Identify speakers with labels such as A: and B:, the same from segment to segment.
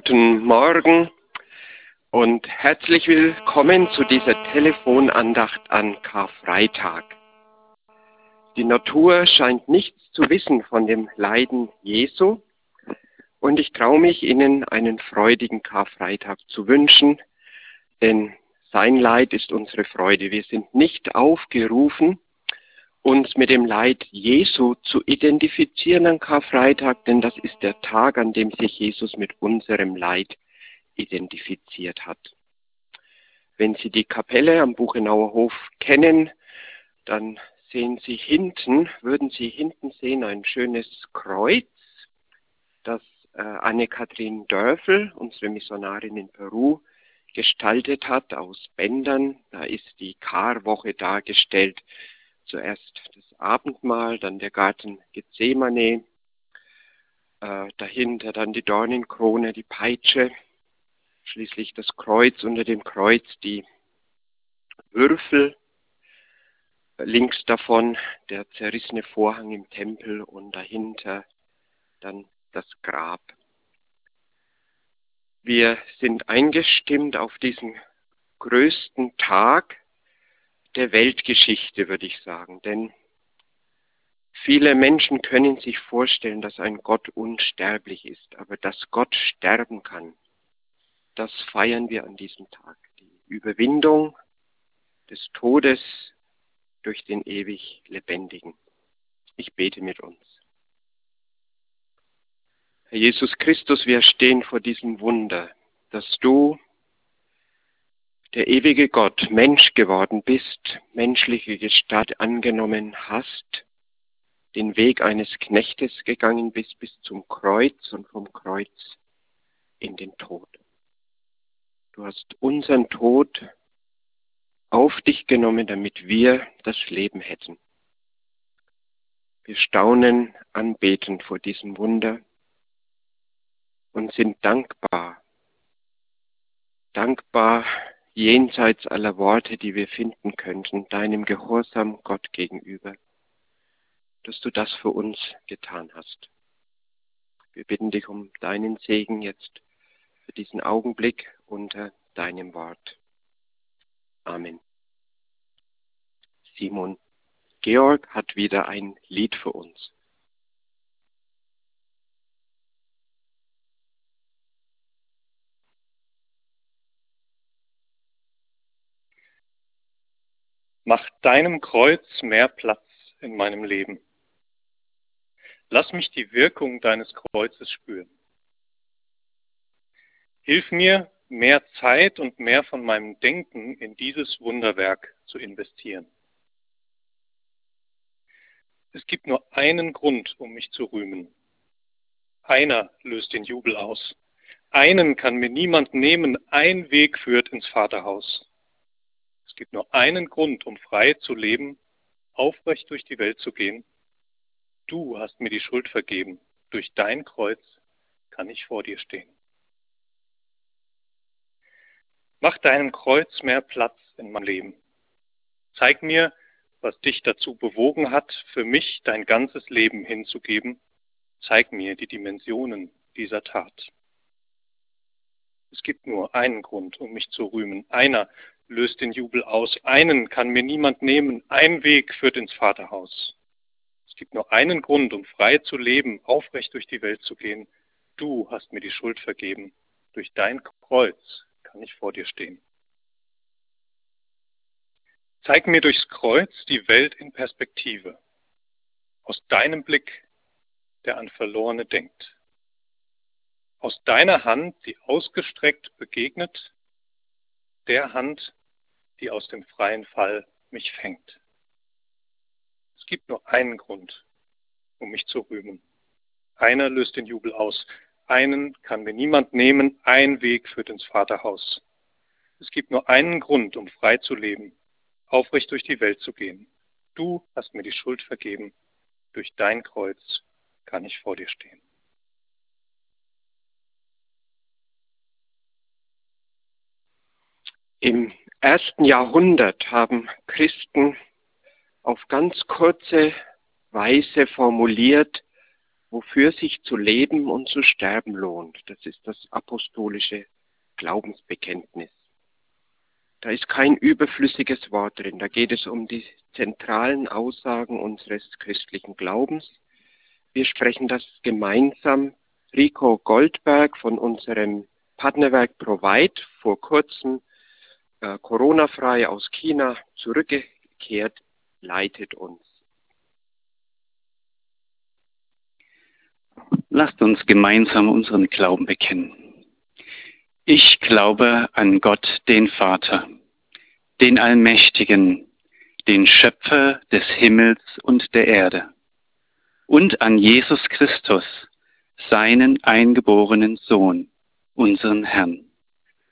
A: Guten Morgen und herzlich willkommen zu dieser Telefonandacht an Karfreitag. Die Natur scheint nichts zu wissen von dem Leiden Jesu und ich traue mich, Ihnen einen freudigen Karfreitag zu wünschen, denn sein Leid ist unsere Freude. Wir sind nicht aufgerufen, uns mit dem Leid Jesu zu identifizieren an Karfreitag, denn das ist der Tag, an dem sich Jesus mit unserem Leid identifiziert hat. Wenn Sie die Kapelle am Buchenauer Hof kennen, dann sehen Sie hinten, würden Sie hinten sehen ein schönes Kreuz, das äh, Anne-Kathrin Dörfel, unsere Missionarin in Peru, gestaltet hat aus Bändern. Da ist die Karwoche dargestellt Zuerst das Abendmahl, dann der Garten Gethsemane, äh, dahinter dann die Dornenkrone, die Peitsche, schließlich das Kreuz, unter dem Kreuz die Würfel, links davon der zerrissene Vorhang im Tempel und dahinter dann das Grab. Wir sind eingestimmt auf diesen größten Tag der Weltgeschichte, würde ich sagen. Denn viele Menschen können sich vorstellen, dass ein Gott unsterblich ist, aber dass Gott sterben kann, das feiern wir an diesem Tag. Die Überwindung des Todes durch den ewig Lebendigen. Ich bete mit uns. Herr Jesus Christus, wir stehen vor diesem Wunder, dass du der ewige Gott Mensch geworden bist, menschliche Gestalt angenommen hast, den Weg eines Knechtes gegangen bist bis zum Kreuz und vom Kreuz in den Tod. Du hast unseren Tod auf dich genommen, damit wir das Leben hätten. Wir staunen, anbeten vor diesem Wunder und sind dankbar. Dankbar jenseits aller Worte, die wir finden könnten, deinem Gehorsam Gott gegenüber, dass du das für uns getan hast. Wir bitten dich um deinen Segen jetzt für diesen Augenblick unter deinem Wort. Amen. Simon Georg hat wieder ein Lied für uns.
B: Mach deinem Kreuz mehr Platz in meinem Leben. Lass mich die Wirkung deines Kreuzes spüren. Hilf mir, mehr Zeit und mehr von meinem Denken in dieses Wunderwerk zu investieren. Es gibt nur einen Grund, um mich zu rühmen. Einer löst den Jubel aus. Einen kann mir niemand nehmen, ein Weg führt ins Vaterhaus gibt nur einen Grund, um frei zu leben, aufrecht durch die Welt zu gehen. Du hast mir die Schuld vergeben. Durch dein Kreuz kann ich vor dir stehen. Mach deinem Kreuz mehr Platz in meinem Leben. Zeig mir, was dich dazu bewogen hat, für mich dein ganzes Leben hinzugeben. Zeig mir die Dimensionen dieser Tat. Es gibt nur einen Grund, um mich zu rühmen, einer, löst den Jubel aus. Einen kann mir niemand nehmen, ein Weg führt ins Vaterhaus. Es gibt nur einen Grund, um frei zu leben, aufrecht durch die Welt zu gehen. Du hast mir die Schuld vergeben. Durch dein Kreuz kann ich vor dir stehen. Zeig mir durchs Kreuz die Welt in Perspektive. Aus deinem Blick, der an Verlorene denkt. Aus deiner Hand, die ausgestreckt begegnet, der Hand, die aus dem freien Fall mich fängt. Es gibt nur einen Grund, um mich zu rühmen. Einer löst den Jubel aus. Einen kann mir niemand nehmen. Ein Weg führt ins Vaterhaus. Es gibt nur einen Grund, um frei zu leben, aufrecht durch die Welt zu gehen. Du hast mir die Schuld vergeben. Durch dein Kreuz kann ich vor dir stehen.
A: Im ersten Jahrhundert haben Christen auf ganz kurze Weise formuliert, wofür sich zu leben und zu sterben lohnt. Das ist das apostolische Glaubensbekenntnis. Da ist kein überflüssiges Wort drin. Da geht es um die zentralen Aussagen unseres christlichen Glaubens. Wir sprechen das gemeinsam. Rico Goldberg von unserem Partnerwerk Provide vor kurzem äh, Corona-frei aus China zurückgekehrt, leitet uns.
C: Lasst uns gemeinsam unseren Glauben bekennen. Ich glaube an Gott, den Vater, den Allmächtigen, den Schöpfer des Himmels und der Erde, und an Jesus Christus, seinen eingeborenen Sohn, unseren Herrn,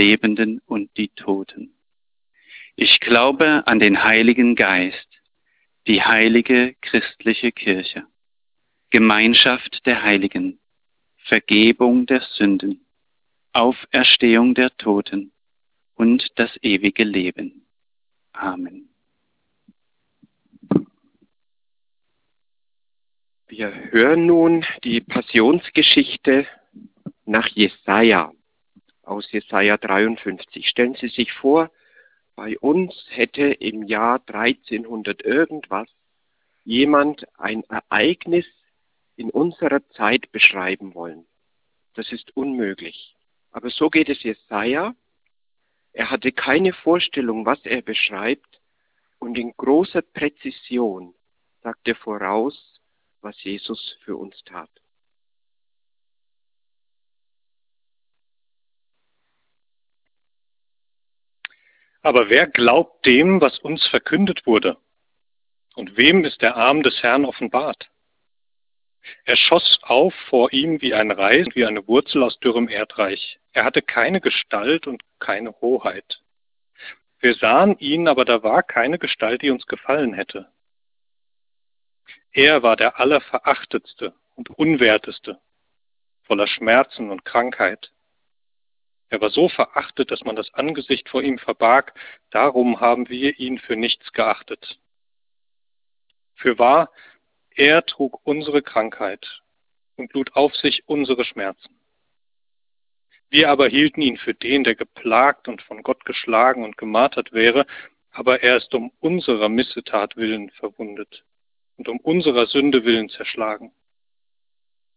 C: Lebenden und die Toten. Ich glaube an den Heiligen Geist, die heilige christliche Kirche Gemeinschaft der Heiligen, Vergebung der Sünden, Auferstehung der Toten und das ewige Leben. Amen.
A: Wir hören nun die Passionsgeschichte nach Jesaja aus Jesaja 53. Stellen Sie sich vor, bei uns hätte im Jahr 1300 irgendwas jemand ein Ereignis in unserer Zeit beschreiben wollen. Das ist unmöglich. Aber so geht es Jesaja. Er hatte keine Vorstellung, was er beschreibt, und in großer Präzision sagt er voraus, was Jesus für uns tat.
B: Aber wer glaubt dem, was uns verkündet wurde? Und wem ist der Arm des Herrn offenbart? Er schoss auf vor ihm wie ein Reis, wie eine Wurzel aus dürrem Erdreich. Er hatte keine Gestalt und keine Hoheit. Wir sahen ihn, aber da war keine Gestalt, die uns gefallen hätte. Er war der Allerverachtetste und Unwerteste, voller Schmerzen und Krankheit. Er war so verachtet, dass man das Angesicht vor ihm verbarg, darum haben wir ihn für nichts geachtet. Für wahr, er trug unsere Krankheit und lud auf sich unsere Schmerzen. Wir aber hielten ihn für den, der geplagt und von Gott geschlagen und gemartert wäre, aber er ist um unserer Missetat willen verwundet und um unserer Sünde willen zerschlagen.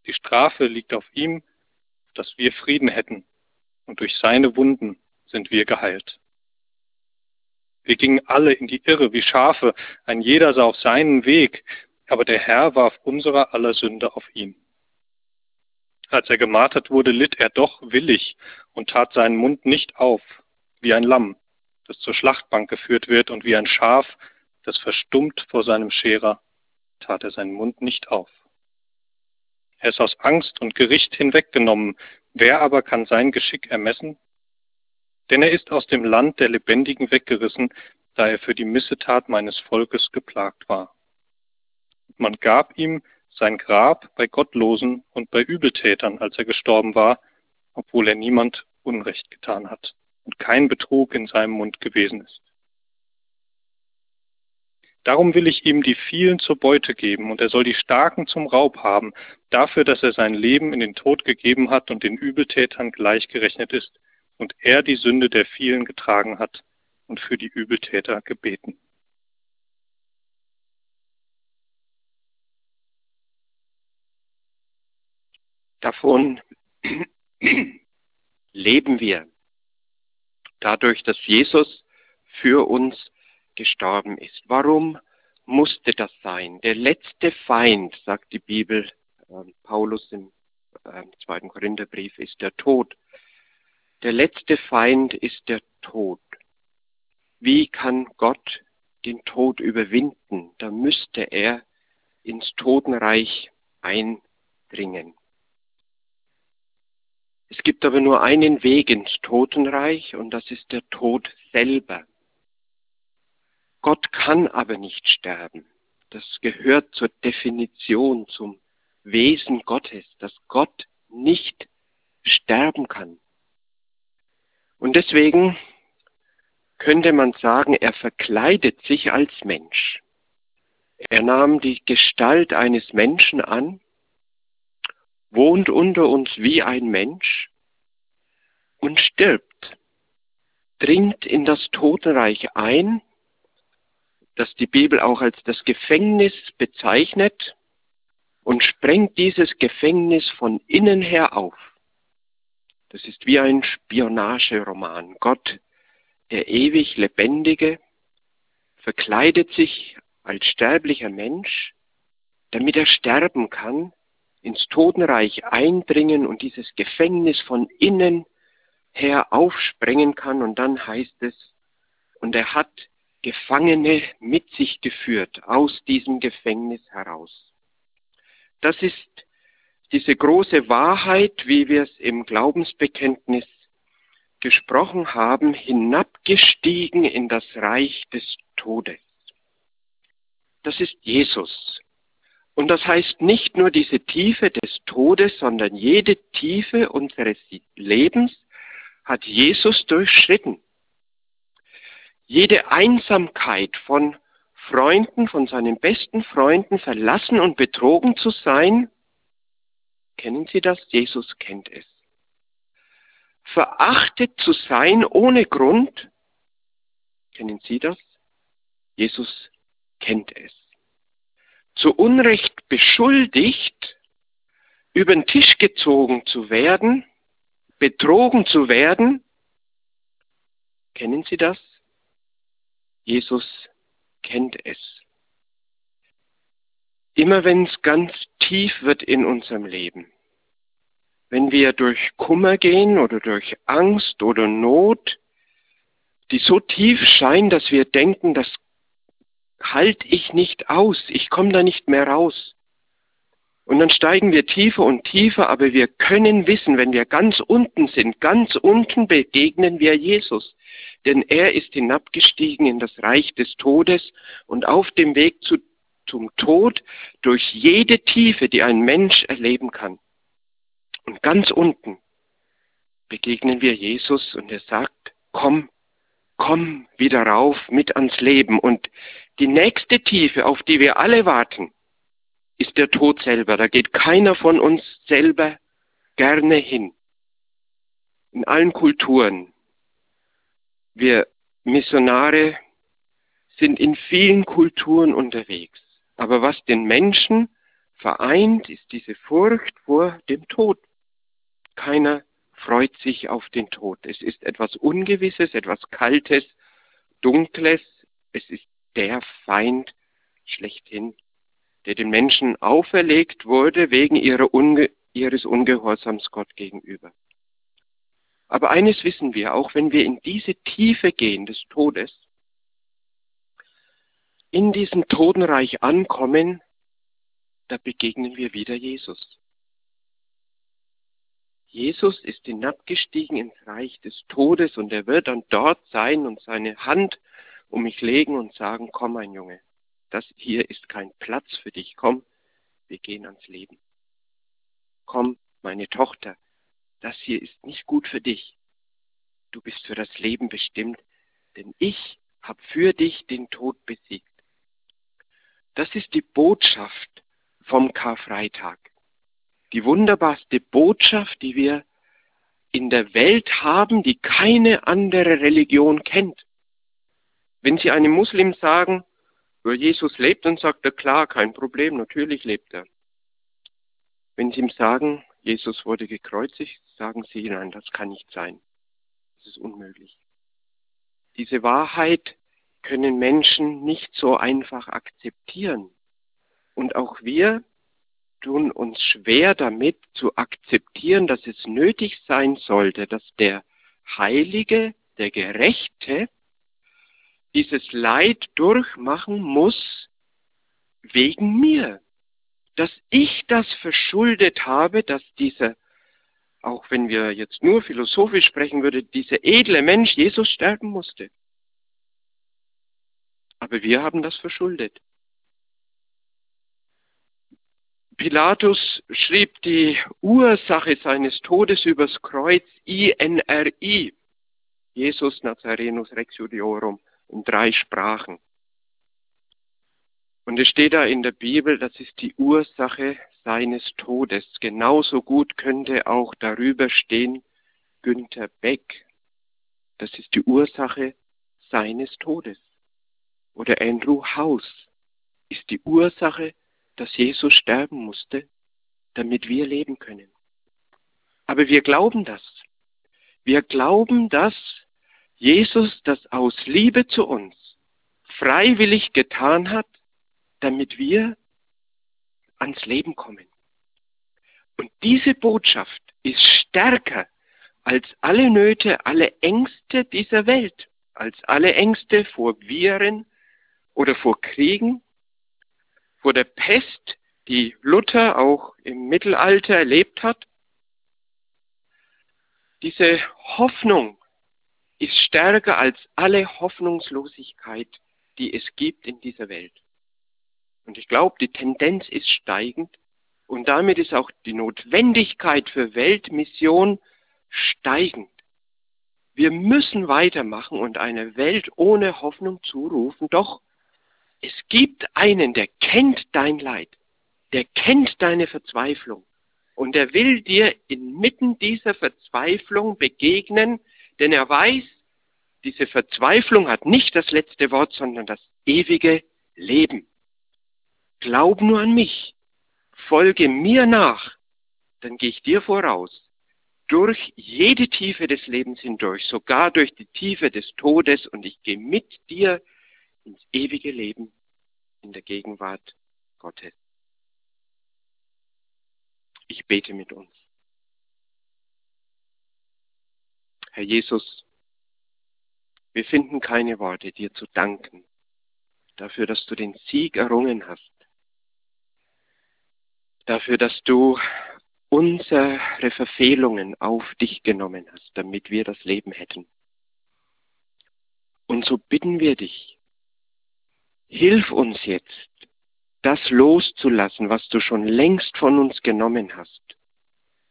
B: Die Strafe liegt auf ihm, dass wir Frieden hätten, und durch seine Wunden sind wir geheilt. Wir gingen alle in die Irre wie Schafe, ein jeder sah auf seinen Weg, aber der Herr warf unserer aller Sünde auf ihn. Als er gemartert wurde, litt er doch willig und tat seinen Mund nicht auf, wie ein Lamm, das zur Schlachtbank geführt wird, und wie ein Schaf, das verstummt vor seinem Scherer, tat er seinen Mund nicht auf. Er ist aus Angst und Gericht hinweggenommen, wer aber kann sein Geschick ermessen? Denn er ist aus dem Land der Lebendigen weggerissen, da er für die Missetat meines Volkes geplagt war. Man gab ihm sein Grab bei Gottlosen und bei Übeltätern, als er gestorben war, obwohl er niemand Unrecht getan hat und kein Betrug in seinem Mund gewesen ist. Darum will ich ihm die vielen zur Beute geben, und er soll die Starken zum Raub haben, dafür, dass er sein Leben in den Tod gegeben hat und den Übeltätern gleichgerechnet ist, und er die Sünde der vielen getragen hat und für die Übeltäter gebeten.
A: Davon leben wir. Dadurch, dass Jesus für uns gestorben ist. Warum musste das sein? Der letzte Feind, sagt die Bibel, äh, Paulus im äh, zweiten Korintherbrief, ist der Tod. Der letzte Feind ist der Tod. Wie kann Gott den Tod überwinden? Da müsste er ins Totenreich ein eindringen. Es gibt aber nur einen Weg ins Totenreich und das ist der Tod selber. Gott kann aber nicht sterben. Das gehört zur Definition, zum Wesen Gottes, dass Gott nicht sterben kann. Und deswegen könnte man sagen, er verkleidet sich als Mensch. Er nahm die Gestalt eines Menschen an, wohnt unter uns wie ein Mensch und stirbt, dringt in das Totenreich ein, das die Bibel auch als das Gefängnis bezeichnet, und sprengt dieses Gefängnis von innen her auf. Das ist wie ein Spionageroman. Gott, der ewig Lebendige, verkleidet sich als sterblicher Mensch, damit er sterben kann, ins Totenreich eindringen und dieses Gefängnis von innen her aufsprengen kann. Und dann heißt es, und er hat Gefangene mit sich geführt aus diesem Gefängnis heraus. Das ist diese große Wahrheit, wie wir es im Glaubensbekenntnis gesprochen haben, hinabgestiegen in das Reich des Todes. Das ist Jesus. Und das heißt nicht nur diese Tiefe des Todes, sondern jede Tiefe unseres Lebens hat Jesus durchschritten. Jede Einsamkeit von Freunden, von seinen besten Freunden verlassen und betrogen zu sein, kennen Sie das? Jesus kennt es. Verachtet zu sein ohne Grund, kennen Sie das? Jesus kennt es. Zu Unrecht beschuldigt, über den Tisch gezogen zu werden, betrogen zu werden, kennen Sie das? Jesus kennt es. Immer wenn es ganz tief wird in unserem Leben, wenn wir durch Kummer gehen oder durch Angst oder Not, die so tief scheint, dass wir denken, das halte ich nicht aus, ich komme da nicht mehr raus. Und dann steigen wir tiefer und tiefer, aber wir können wissen, wenn wir ganz unten sind, ganz unten begegnen wir Jesus. Denn er ist hinabgestiegen in das Reich des Todes und auf dem Weg zu, zum Tod durch jede Tiefe, die ein Mensch erleben kann. Und ganz unten begegnen wir Jesus und er sagt, komm, komm wieder rauf mit ans Leben. Und die nächste Tiefe, auf die wir alle warten, ist der Tod selber. Da geht keiner von uns selber gerne hin. In allen Kulturen. Wir Missionare sind in vielen Kulturen unterwegs. Aber was den Menschen vereint, ist diese Furcht vor dem Tod. Keiner freut sich auf den Tod. Es ist etwas Ungewisses, etwas Kaltes, Dunkles. Es ist der Feind schlechthin der den Menschen auferlegt wurde wegen Unge ihres Ungehorsams Gott gegenüber. Aber eines wissen wir, auch wenn wir in diese Tiefe gehen des Todes, in diesem Totenreich ankommen, da begegnen wir wieder Jesus. Jesus ist hinabgestiegen ins Reich des Todes und er wird dann dort sein und seine Hand um mich legen und sagen, komm mein Junge, das hier ist kein Platz für dich. Komm, wir gehen ans Leben. Komm, meine Tochter, das hier ist nicht gut für dich. Du bist für das Leben bestimmt, denn ich habe für dich den Tod besiegt. Das ist die Botschaft vom Karfreitag. Die wunderbarste Botschaft, die wir in der Welt haben, die keine andere Religion kennt. Wenn Sie einem Muslim sagen, Jesus lebt, dann sagt er, klar, kein Problem, natürlich lebt er. Wenn Sie ihm sagen, Jesus wurde gekreuzigt, sagen Sie, nein, das kann nicht sein. Das ist unmöglich. Diese Wahrheit können Menschen nicht so einfach akzeptieren. Und auch wir tun uns schwer damit zu akzeptieren, dass es nötig sein sollte, dass der Heilige, der Gerechte, dieses Leid durchmachen muss wegen mir. Dass ich das verschuldet habe, dass dieser, auch wenn wir jetzt nur philosophisch sprechen würde, dieser edle Mensch Jesus sterben musste. Aber wir haben das verschuldet. Pilatus schrieb die Ursache seines Todes übers Kreuz INRI, Jesus Nazarenus Rex Judiorum, in drei Sprachen. Und es steht da in der Bibel, das ist die Ursache seines Todes. Genauso gut könnte auch darüber stehen Günther Beck. Das ist die Ursache seines Todes. Oder Andrew House ist die Ursache, dass Jesus sterben musste, damit wir leben können. Aber wir glauben das. Wir glauben, dass Jesus das aus Liebe zu uns freiwillig getan hat, damit wir ans Leben kommen. Und diese Botschaft ist stärker als alle Nöte, alle Ängste dieser Welt, als alle Ängste vor Viren oder vor Kriegen, vor der Pest, die Luther auch im Mittelalter erlebt hat. Diese Hoffnung ist stärker als alle Hoffnungslosigkeit, die es gibt in dieser Welt. Und ich glaube, die Tendenz ist steigend und damit ist auch die Notwendigkeit für Weltmission steigend. Wir müssen weitermachen und eine Welt ohne Hoffnung zurufen. Doch es gibt einen, der kennt dein Leid, der kennt deine Verzweiflung und er will dir inmitten dieser Verzweiflung begegnen, denn er weiß, diese Verzweiflung hat nicht das letzte Wort, sondern das ewige Leben. Glaub nur an mich, folge mir nach, dann gehe ich dir voraus, durch jede Tiefe des Lebens hindurch, sogar durch die Tiefe des Todes, und ich gehe mit dir ins ewige Leben in der Gegenwart Gottes. Ich bete mit uns. Herr Jesus, wir finden keine Worte, dir zu danken dafür, dass du den Sieg errungen hast dafür, dass du unsere Verfehlungen auf dich genommen hast, damit wir das Leben hätten. Und so bitten wir dich, hilf uns jetzt, das loszulassen, was du schon längst von uns genommen hast.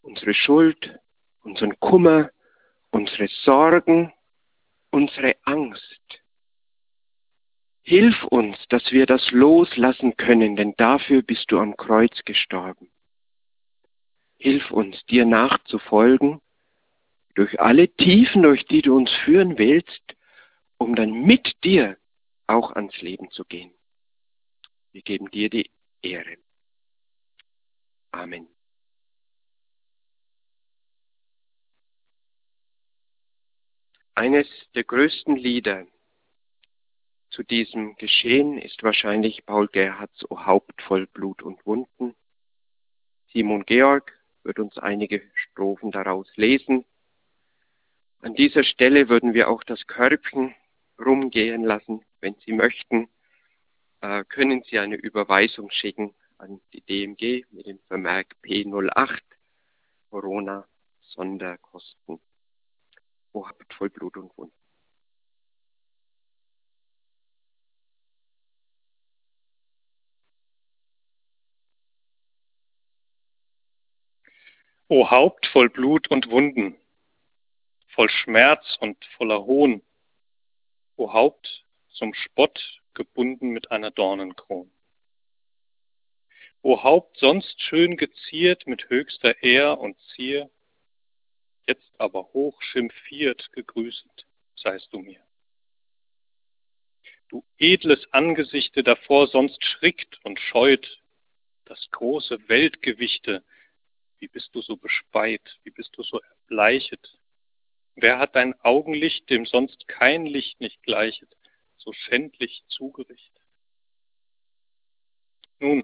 A: Unsere Schuld, unseren Kummer, unsere Sorgen, unsere Angst. Hilf uns, dass wir das loslassen können, denn dafür bist du am Kreuz gestorben. Hilf uns, dir nachzufolgen, durch alle Tiefen, durch die du uns führen willst, um dann mit dir auch ans Leben zu gehen. Wir geben dir die Ehre. Amen. Eines der größten Lieder, zu diesem Geschehen ist wahrscheinlich Paul Gerhards O Haupt voll Blut und Wunden. Simon Georg wird uns einige Strophen daraus lesen. An dieser Stelle würden wir auch das Körbchen rumgehen lassen. Wenn Sie möchten, äh, können Sie eine Überweisung schicken an die DMG mit dem Vermerk P08 Corona Sonderkosten. O Haupt voll Blut und Wunden.
B: O Haupt voll Blut und Wunden, voll Schmerz und voller Hohn, O Haupt zum Spott gebunden mit einer Dornenkron. O Haupt sonst schön geziert mit höchster Ehr und Zier, jetzt aber hoch schimpfiert gegrüßet seist du mir. Du edles Angesichte davor sonst schrickt und scheut, das große Weltgewichte wie bist du so bespeit? Wie bist du so erbleichet? Wer hat dein Augenlicht, dem sonst kein Licht nicht gleichet, so schändlich zugerichtet? Nun,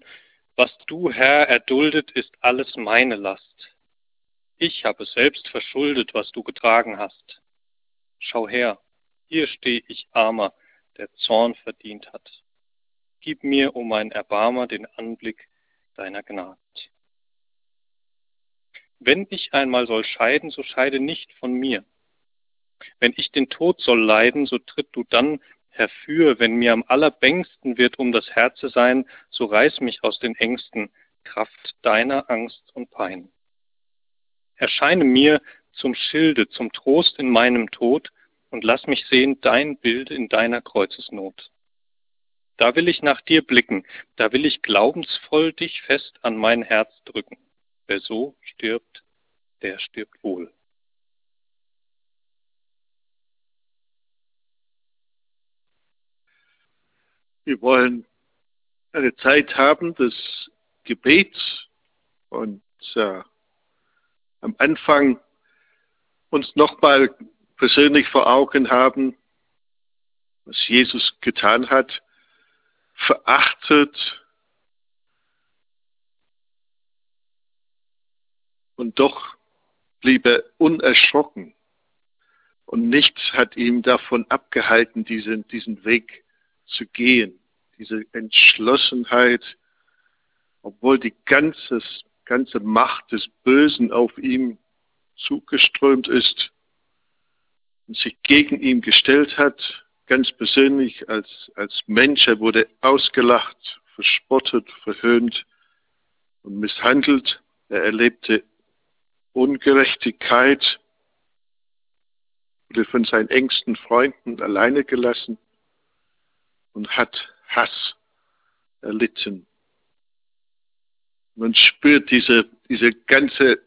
B: was du, Herr, erduldet, ist alles meine Last. Ich habe selbst verschuldet, was du getragen hast. Schau her, hier steh ich armer, der Zorn verdient hat. Gib mir, o oh mein Erbarmer, den Anblick deiner Gnade. Wenn ich einmal soll scheiden, so scheide nicht von mir. Wenn ich den Tod soll leiden, so tritt du dann herfür. Wenn mir am allerbängsten wird um das Herze sein, so reiß mich aus den Ängsten, Kraft deiner Angst und Pein. Erscheine mir zum Schilde, zum Trost in meinem Tod und lass mich sehen dein Bild in deiner Kreuzesnot. Da will ich nach dir blicken, da will ich glaubensvoll dich fest an mein Herz drücken. Wer so stirbt, der stirbt wohl.
D: Wir wollen eine Zeit haben des Gebets und äh, am Anfang uns nochmal persönlich vor Augen haben, was Jesus getan hat, verachtet und doch blieb er unerschrocken und nichts hat ihn davon abgehalten, diesen, diesen Weg zu gehen, diese Entschlossenheit, obwohl die ganze, ganze Macht des Bösen auf ihm zugeströmt ist und sich gegen ihn gestellt hat, ganz persönlich als, als Mensch. Er wurde ausgelacht, verspottet, verhöhnt und misshandelt. Er erlebte Ungerechtigkeit, wurde von seinen engsten Freunden alleine gelassen und hat Hass erlitten. Man spürt diese, diese ganze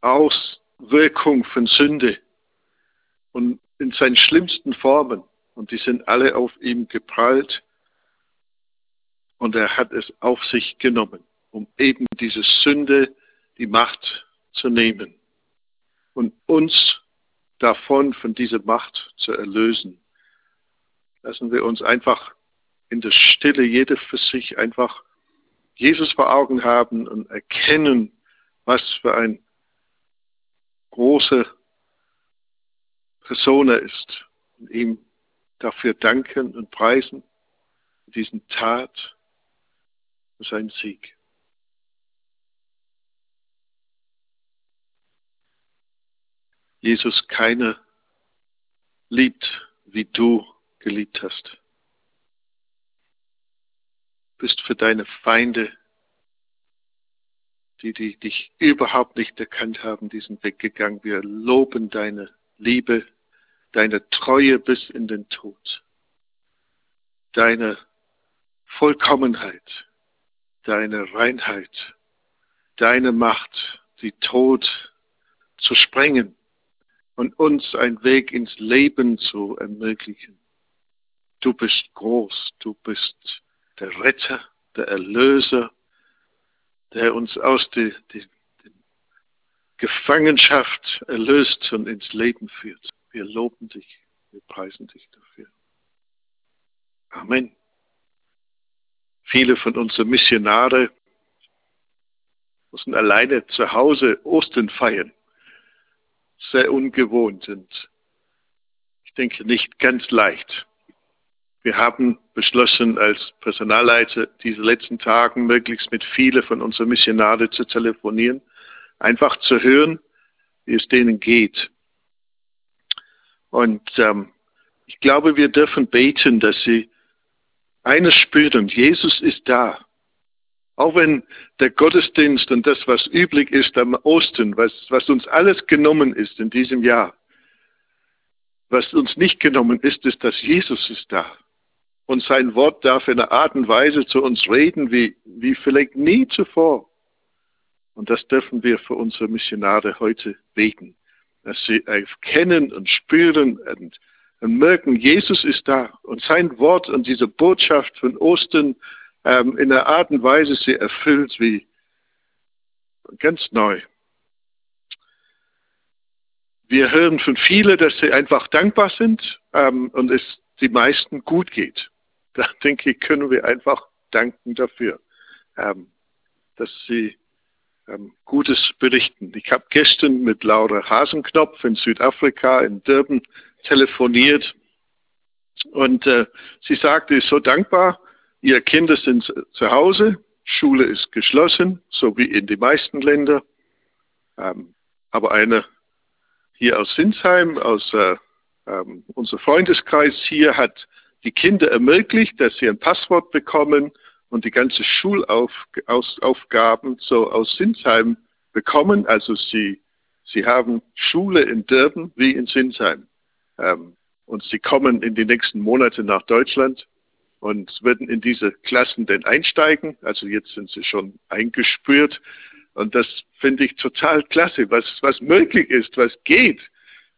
D: Auswirkung von Sünde und in seinen schlimmsten Formen. Und die sind alle auf ihm geprallt. Und er hat es auf sich genommen, um eben diese Sünde, die Macht zu nehmen und uns davon, von dieser Macht zu erlösen. Lassen wir uns einfach in der Stille, jeder für sich einfach Jesus vor Augen haben und erkennen, was für ein großer Person er ist und ihm dafür danken und preisen, diesen Tat, für seinen Sieg. Jesus, keiner liebt, wie du geliebt hast. Du bist für deine Feinde, die, die dich überhaupt nicht erkannt haben, diesen Weg gegangen. Wir loben deine Liebe, deine Treue bis in den Tod, deine Vollkommenheit, deine Reinheit, deine Macht, die Tod zu sprengen und uns einen Weg ins Leben zu ermöglichen. Du bist groß, du bist der Retter, der Erlöser, der uns aus der, Gefangenschaft erlöst und ins Leben führt. Wir loben dich, wir preisen dich dafür. Amen. Viele von unseren Missionare müssen alleine zu Hause Ostern feiern sehr ungewohnt und ich denke nicht ganz leicht. Wir haben beschlossen, als Personalleiter diese letzten Tagen möglichst mit vielen von unseren Missionaren zu telefonieren, einfach zu hören, wie es denen geht. Und ähm, ich glaube, wir dürfen beten, dass sie eines spüren, Jesus ist da. Auch wenn der Gottesdienst und das, was üblich ist am Osten, was, was uns alles genommen ist in diesem Jahr, was uns nicht genommen ist, ist, dass Jesus ist da. Und sein Wort darf in einer Art und Weise zu uns reden, wie, wie vielleicht nie zuvor. Und das dürfen wir für unsere Missionare heute beten, dass sie erkennen und spüren und, und merken, Jesus ist da. Und sein Wort und diese Botschaft von Ostern ähm, in einer Art und Weise sie erfüllt wie ganz neu. Wir hören von vielen, dass sie einfach dankbar sind ähm, und es die meisten gut geht. Da denke ich, können wir einfach danken dafür, ähm, dass sie ähm, Gutes berichten. Ich habe gestern mit Laura Hasenknopf in Südafrika in Durban telefoniert und äh, sie sagte, ist so dankbar, Ihre Kinder sind zu Hause Schule ist geschlossen, so wie in den meisten Ländern. Ähm, aber eine hier aus Sinsheim, aus äh, ähm, unser Freundeskreis hier hat die Kinder ermöglicht, dass sie ein Passwort bekommen und die ganze Schulaufgaben so aus Sinsheim bekommen. Also sie, sie haben Schule in Durban wie in Sinsheim. Ähm, und sie kommen in die nächsten Monate nach Deutschland und werden in diese Klassen denn einsteigen. Also jetzt sind sie schon eingespürt. Und das finde ich total klasse, was, was möglich ist, was geht.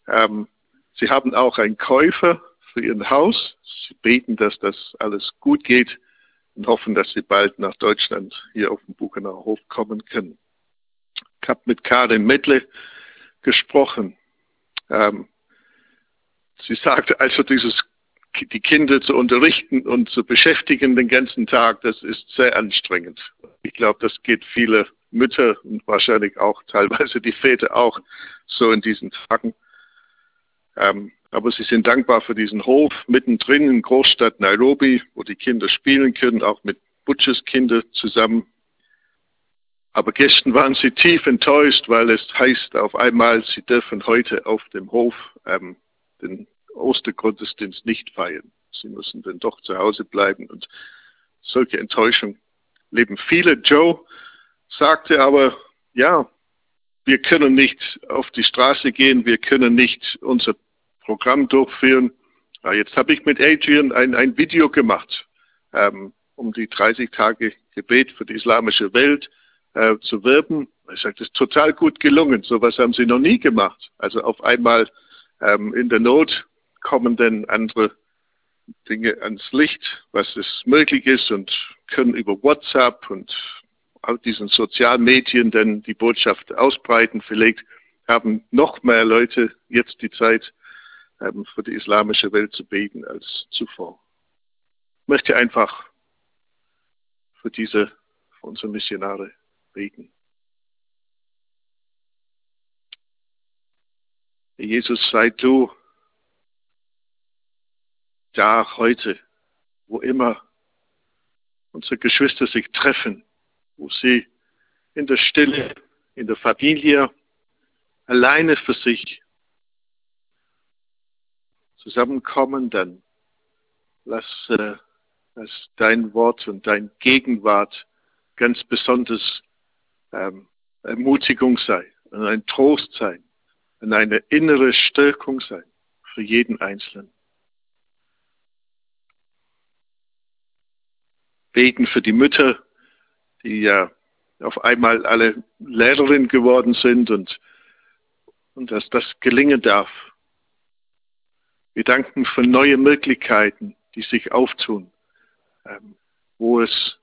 D: Ähm, sie haben auch einen Käufer für ihr Haus. Sie beten, dass das alles gut geht und hoffen, dass sie bald nach Deutschland hier auf den Buchenauer Hof kommen können. Ich habe mit Karin Medle gesprochen. Ähm, sie sagte also, dieses, die Kinder zu unterrichten und zu beschäftigen den ganzen Tag, das ist sehr anstrengend. Ich glaube, das geht viele Mütter und wahrscheinlich auch teilweise die Väter auch so in diesen Tagen. Ähm, aber sie sind dankbar für diesen Hof mittendrin in Großstadt Nairobi, wo die Kinder spielen können, auch mit Butchers Kinder zusammen. Aber gestern waren sie tief enttäuscht, weil es heißt auf einmal, sie dürfen heute auf dem Hof ähm, den Ostergottesdienst nicht feiern. Sie müssen dann doch zu Hause bleiben und solche Enttäuschung leben viele. Joe sagte aber, ja, wir können nicht auf die Straße gehen, wir können nicht unser Programm durchführen. Ja, jetzt habe ich mit Adrian ein, ein Video gemacht, ähm, um die 30 Tage Gebet für die islamische Welt äh, zu werben. Ich sage, das ist total gut gelungen. So was haben sie noch nie gemacht. Also auf einmal ähm, in der Not kommen dann andere Dinge ans Licht, was es möglich ist und können über WhatsApp und all diesen Sozialmedien dann die Botschaft ausbreiten. Vielleicht haben noch mehr Leute jetzt die Zeit, ähm, für die islamische Welt zu beten als zuvor. Ich möchte einfach für diese, für unsere Missionare beten. Jesus, sei du da heute, wo immer unsere Geschwister sich treffen, wo sie in der Stille, in der Familie, alleine für sich zusammenkommen, dann lass, äh, lass dein Wort und dein Gegenwart ganz besonders ähm, Ermutigung sein und ein Trost sein und eine innere Stärkung sein für jeden Einzelnen. Beten für die Mütter, die ja auf einmal alle Lehrerin geworden sind und, und dass das gelingen darf wir danken für neue Möglichkeiten, die sich auftun, ähm, wo es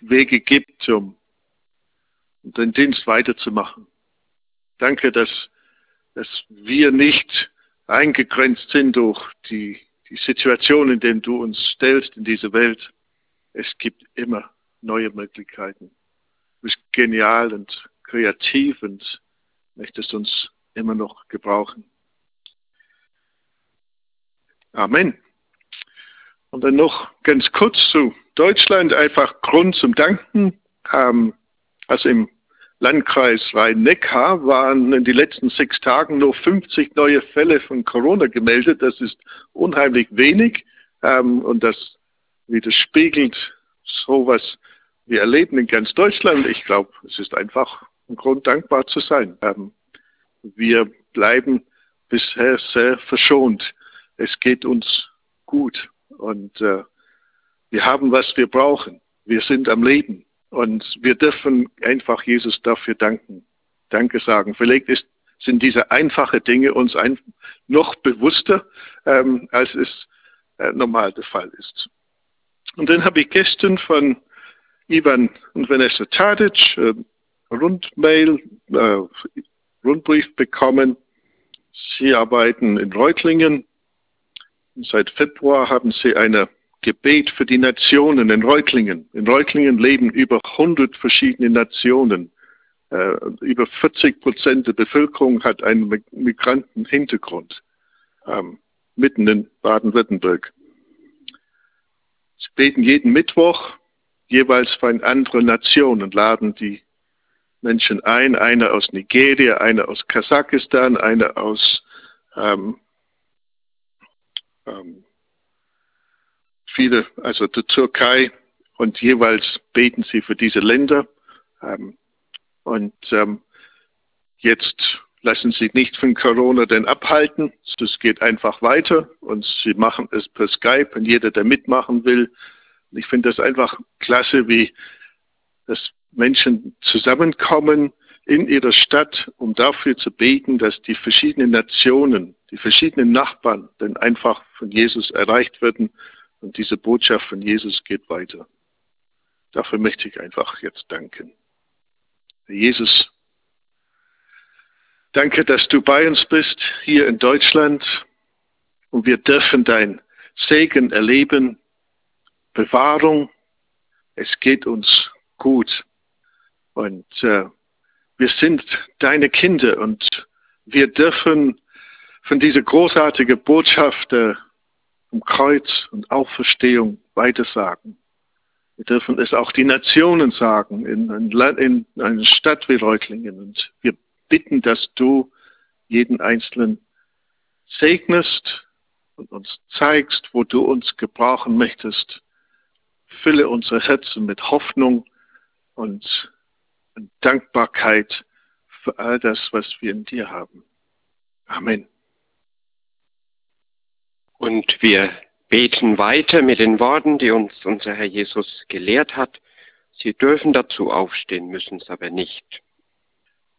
D: Wege gibt, um den Dienst weiterzumachen. Danke, dass, dass wir nicht eingegrenzt sind durch die, die Situation, in der du uns stellst in diese Welt. Es gibt immer neue Möglichkeiten. Du bist genial und kreativ und möchtest uns immer noch gebrauchen. Amen. Und dann noch ganz kurz zu Deutschland, einfach Grund zum Danken. Ähm, also im Landkreis Rhein-Neckar waren in den letzten sechs Tagen nur 50 neue Fälle von Corona gemeldet. Das ist unheimlich wenig ähm, und das widerspiegelt so, was wir erleben in ganz Deutschland. Ich glaube, es ist einfach ein Grund, dankbar zu sein. Ähm, wir bleiben bisher sehr verschont es geht uns gut und äh, wir haben, was wir brauchen. Wir sind am Leben und wir dürfen einfach Jesus dafür danken. Danke sagen. Vielleicht ist, sind diese einfachen Dinge uns ein, noch bewusster, ähm, als es äh, normal der Fall ist. Und dann habe ich gestern von Ivan und Vanessa Tadic äh, Rundmail, äh, Rundbrief bekommen. Sie arbeiten in Reutlingen Seit Februar haben sie eine Gebet für die Nationen in Reutlingen. In Reutlingen leben über 100 verschiedene Nationen. Äh, über 40 Prozent der Bevölkerung hat einen Migrantenhintergrund, ähm, mitten in Baden-Württemberg. Beten jeden Mittwoch, jeweils von anderen Nationen, laden die Menschen ein, einer aus Nigeria, einer aus Kasachstan, einer aus ähm, ähm, viele, also der Türkei und jeweils beten sie für diese Länder. Ähm, und ähm, jetzt lassen sie nicht von Corona denn abhalten. Es geht einfach weiter und sie machen es per Skype und jeder, der mitmachen will. Und ich finde das einfach klasse, wie das Menschen zusammenkommen in ihrer Stadt, um dafür zu beten, dass die verschiedenen Nationen, die verschiedenen Nachbarn dann einfach von Jesus erreicht werden und diese Botschaft von Jesus geht weiter. Dafür möchte ich einfach jetzt danken. Jesus, danke, dass du bei uns bist hier in Deutschland und wir dürfen dein Segen erleben, Bewahrung. Es geht uns gut. Und äh, wir sind deine Kinder und wir dürfen von dieser großartigen Botschaft äh, um Kreuz und Auferstehung weitersagen. Wir dürfen es auch die Nationen sagen, in, in, in einer Stadt wie Reutlingen. Und wir bitten, dass du jeden Einzelnen segnest und uns zeigst, wo du uns gebrauchen möchtest. Fülle unsere Herzen mit Hoffnung und Dankbarkeit für all das, was wir in dir haben. Amen.
A: Und wir beten weiter mit den Worten, die uns unser Herr Jesus gelehrt hat. Sie dürfen dazu aufstehen, müssen es aber nicht.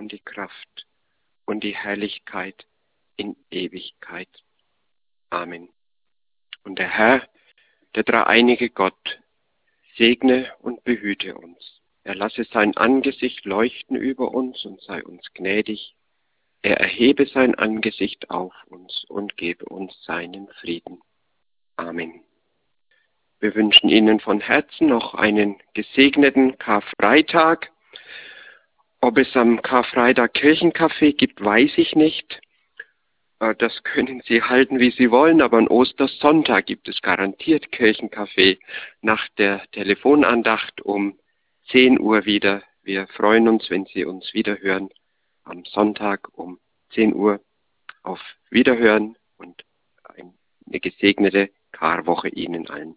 A: und die Kraft und die Herrlichkeit in Ewigkeit. Amen. Und der Herr, der dreieinige Gott, segne und behüte uns. Er lasse sein Angesicht leuchten über uns und sei uns gnädig. Er erhebe sein Angesicht auf uns und gebe uns seinen Frieden. Amen. Wir wünschen Ihnen von Herzen noch einen gesegneten Karfreitag. Ob es am Karfreitag Kirchencafé gibt, weiß ich nicht. Äh, das können Sie halten, wie Sie wollen, aber an Ostersonntag gibt es garantiert Kirchencafé nach der Telefonandacht um 10 Uhr wieder. Wir freuen uns, wenn Sie uns wiederhören am Sonntag um 10 Uhr. Auf Wiederhören und eine gesegnete Karwoche Ihnen allen.